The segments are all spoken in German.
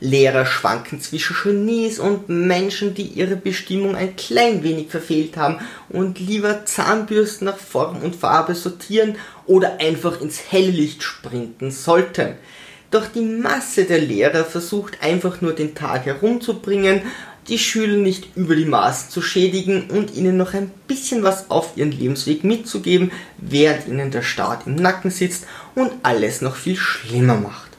Lehrer schwanken zwischen Genies und Menschen, die ihre Bestimmung ein klein wenig verfehlt haben und lieber Zahnbürsten nach Form und Farbe sortieren oder einfach ins Helllicht sprinten sollten. Doch die Masse der Lehrer versucht einfach nur den Tag herumzubringen, die Schüler nicht über die Maßen zu schädigen und ihnen noch ein bisschen was auf ihren Lebensweg mitzugeben, während ihnen der Staat im Nacken sitzt und alles noch viel schlimmer macht.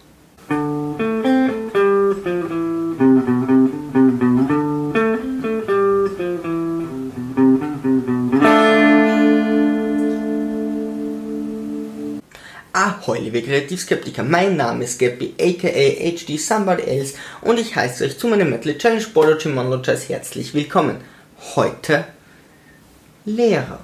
Liebe Kreativskeptiker, mein Name ist Gappy, aka HD Somebody Else und ich heiße euch zu meinem Metal Challenge Bology Monologize herzlich willkommen. Heute Lehrer.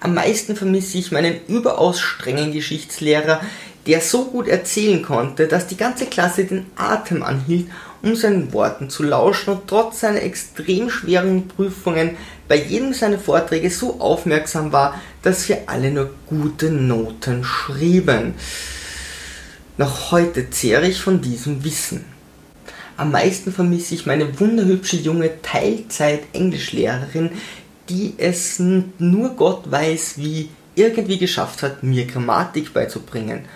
Am meisten vermisse ich meinen überaus strengen Geschichtslehrer, der so gut erzählen konnte, dass die ganze Klasse den Atem anhielt, um seinen Worten zu lauschen und trotz seiner extrem schweren Prüfungen bei jedem seiner Vorträge so aufmerksam war, dass wir alle nur gute Noten schrieben. Noch heute zehre ich von diesem Wissen. Am meisten vermisse ich meine wunderhübsche junge Teilzeit-Englischlehrerin, die es nur Gott weiß, wie irgendwie geschafft hat, mir Grammatik beizubringen.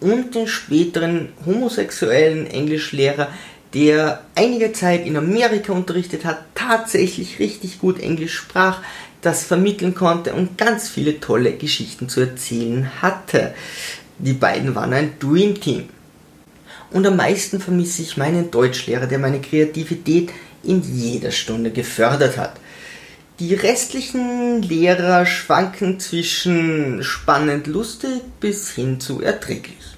Und den späteren homosexuellen Englischlehrer, der einige Zeit in Amerika unterrichtet hat, tatsächlich richtig gut Englisch sprach, das vermitteln konnte und ganz viele tolle Geschichten zu erzählen hatte. Die beiden waren ein Dream Team. Und am meisten vermisse ich meinen Deutschlehrer, der meine Kreativität in jeder Stunde gefördert hat. Die restlichen Lehrer schwanken zwischen spannend lustig bis hin zu erträglich.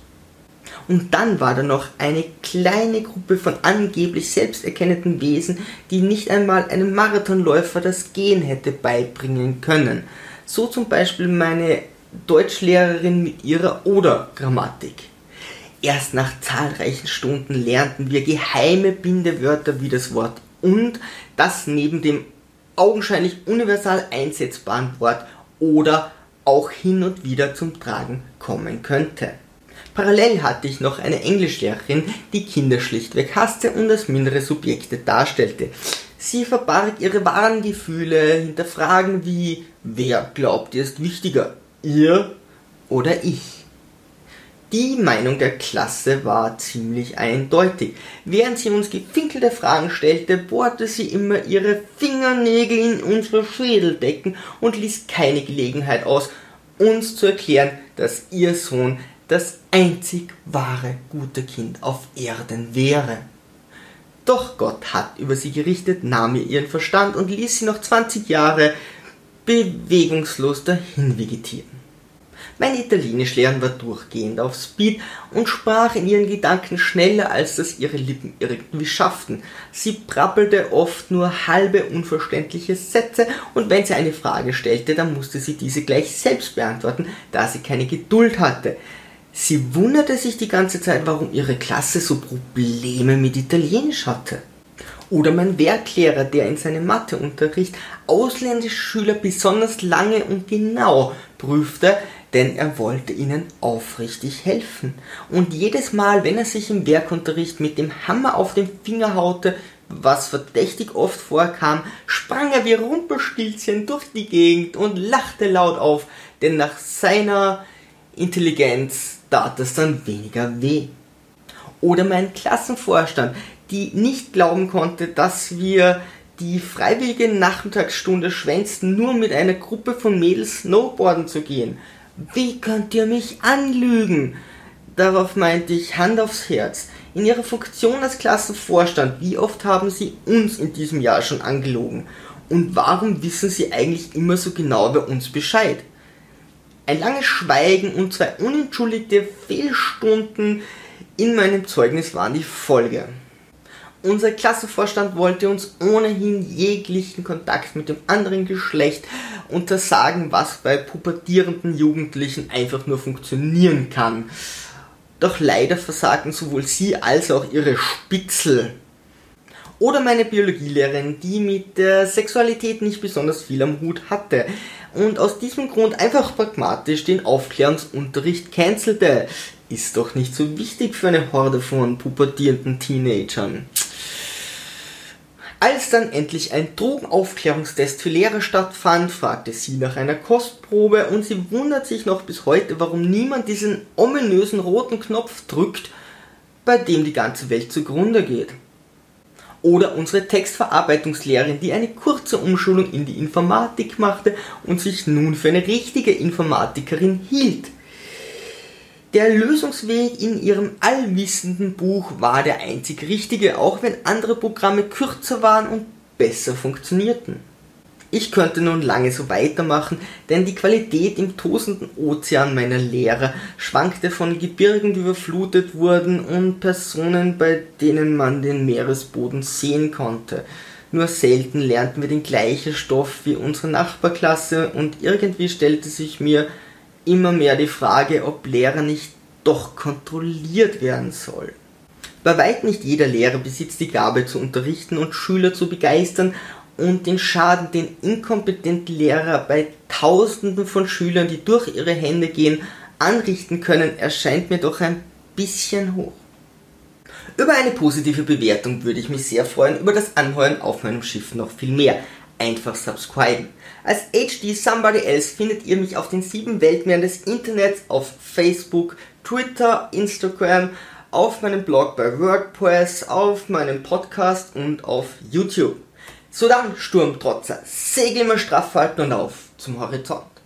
Und dann war da noch eine kleine Gruppe von angeblich selbsterkennenden Wesen, die nicht einmal einem Marathonläufer das Gehen hätte beibringen können. So zum Beispiel meine Deutschlehrerin mit ihrer Oder-Grammatik. Erst nach zahlreichen Stunden lernten wir geheime Bindewörter wie das Wort und, das neben dem augenscheinlich universal einsetzbaren Wort oder auch hin und wieder zum Tragen kommen könnte. Parallel hatte ich noch eine Englischlehrerin, die Kinder schlichtweg hasste und als mindere Subjekte darstellte. Sie verbarg ihre wahren Gefühle hinter Fragen wie Wer glaubt ihr ist wichtiger? Ihr oder ich? Die Meinung der Klasse war ziemlich eindeutig. Während sie uns gefinkelte Fragen stellte, bohrte sie immer ihre Fingernägel in unsere Schädeldecken und ließ keine Gelegenheit aus, uns zu erklären, dass ihr Sohn das einzig wahre gute Kind auf Erden wäre. Doch Gott hat über sie gerichtet, nahm ihr ihren Verstand und ließ sie noch 20 Jahre bewegungslos dahin vegetieren. Mein Italienischlernen war durchgehend auf Speed und sprach in ihren Gedanken schneller, als das ihre Lippen irgendwie schafften. Sie prappelte oft nur halbe unverständliche Sätze und wenn sie eine Frage stellte, dann musste sie diese gleich selbst beantworten, da sie keine Geduld hatte. Sie wunderte sich die ganze Zeit, warum ihre Klasse so Probleme mit Italienisch hatte. Oder mein Werklehrer, der in seinem Matheunterricht ausländische Schüler besonders lange und genau prüfte, denn er wollte ihnen aufrichtig helfen. Und jedes Mal, wenn er sich im Werkunterricht mit dem Hammer auf den Finger haute, was verdächtig oft vorkam, sprang er wie Rumpelstilzchen durch die Gegend und lachte laut auf, denn nach seiner Intelligenz tat es dann weniger weh. Oder mein Klassenvorstand, die nicht glauben konnte, dass wir die freiwillige Nachmittagsstunde schwänzten, nur mit einer Gruppe von Mädels Snowboarden zu gehen. Wie könnt ihr mich anlügen? Darauf meinte ich Hand aufs Herz. In ihrer Funktion als Klassenvorstand, wie oft haben sie uns in diesem Jahr schon angelogen? Und warum wissen sie eigentlich immer so genau bei uns Bescheid? Ein langes Schweigen und zwei unentschuldigte Fehlstunden in meinem Zeugnis waren die Folge. Unser Klassenvorstand wollte uns ohnehin jeglichen Kontakt mit dem anderen Geschlecht untersagen, was bei pubertierenden Jugendlichen einfach nur funktionieren kann. Doch leider versagten sowohl sie als auch ihre Spitzel. Oder meine Biologielehrerin, die mit der Sexualität nicht besonders viel am Hut hatte und aus diesem Grund einfach pragmatisch den Aufklärungsunterricht cancelte. ist doch nicht so wichtig für eine Horde von pubertierenden Teenagern. Als dann endlich ein Drogenaufklärungstest für Lehrer stattfand, fragte sie nach einer Kostprobe und sie wundert sich noch bis heute, warum niemand diesen ominösen roten Knopf drückt, bei dem die ganze Welt zugrunde geht. Oder unsere Textverarbeitungslehrerin, die eine kurze Umschulung in die Informatik machte und sich nun für eine richtige Informatikerin hielt. Der Lösungsweg in ihrem allwissenden Buch war der einzig richtige, auch wenn andere Programme kürzer waren und besser funktionierten. Ich könnte nun lange so weitermachen, denn die Qualität im tosenden Ozean meiner Lehrer schwankte von Gebirgen, die überflutet wurden und Personen, bei denen man den Meeresboden sehen konnte. Nur selten lernten wir den gleichen Stoff wie unsere Nachbarklasse und irgendwie stellte sich mir immer mehr die Frage, ob Lehrer nicht doch kontrolliert werden soll. Bei weit nicht jeder Lehrer besitzt die Gabe zu unterrichten und Schüler zu begeistern und den Schaden, den inkompetente Lehrer bei Tausenden von Schülern, die durch ihre Hände gehen, anrichten können, erscheint mir doch ein bisschen hoch. Über eine positive Bewertung würde ich mich sehr freuen, über das Anheuern auf meinem Schiff noch viel mehr einfach subscriben. Als HD Somebody Else findet ihr mich auf den sieben Weltmeeren des Internets, auf Facebook, Twitter, Instagram, auf meinem Blog bei WordPress, auf meinem Podcast und auf YouTube. So dann, Sturmtrotzer, Segel immer straff halten und auf zum Horizont.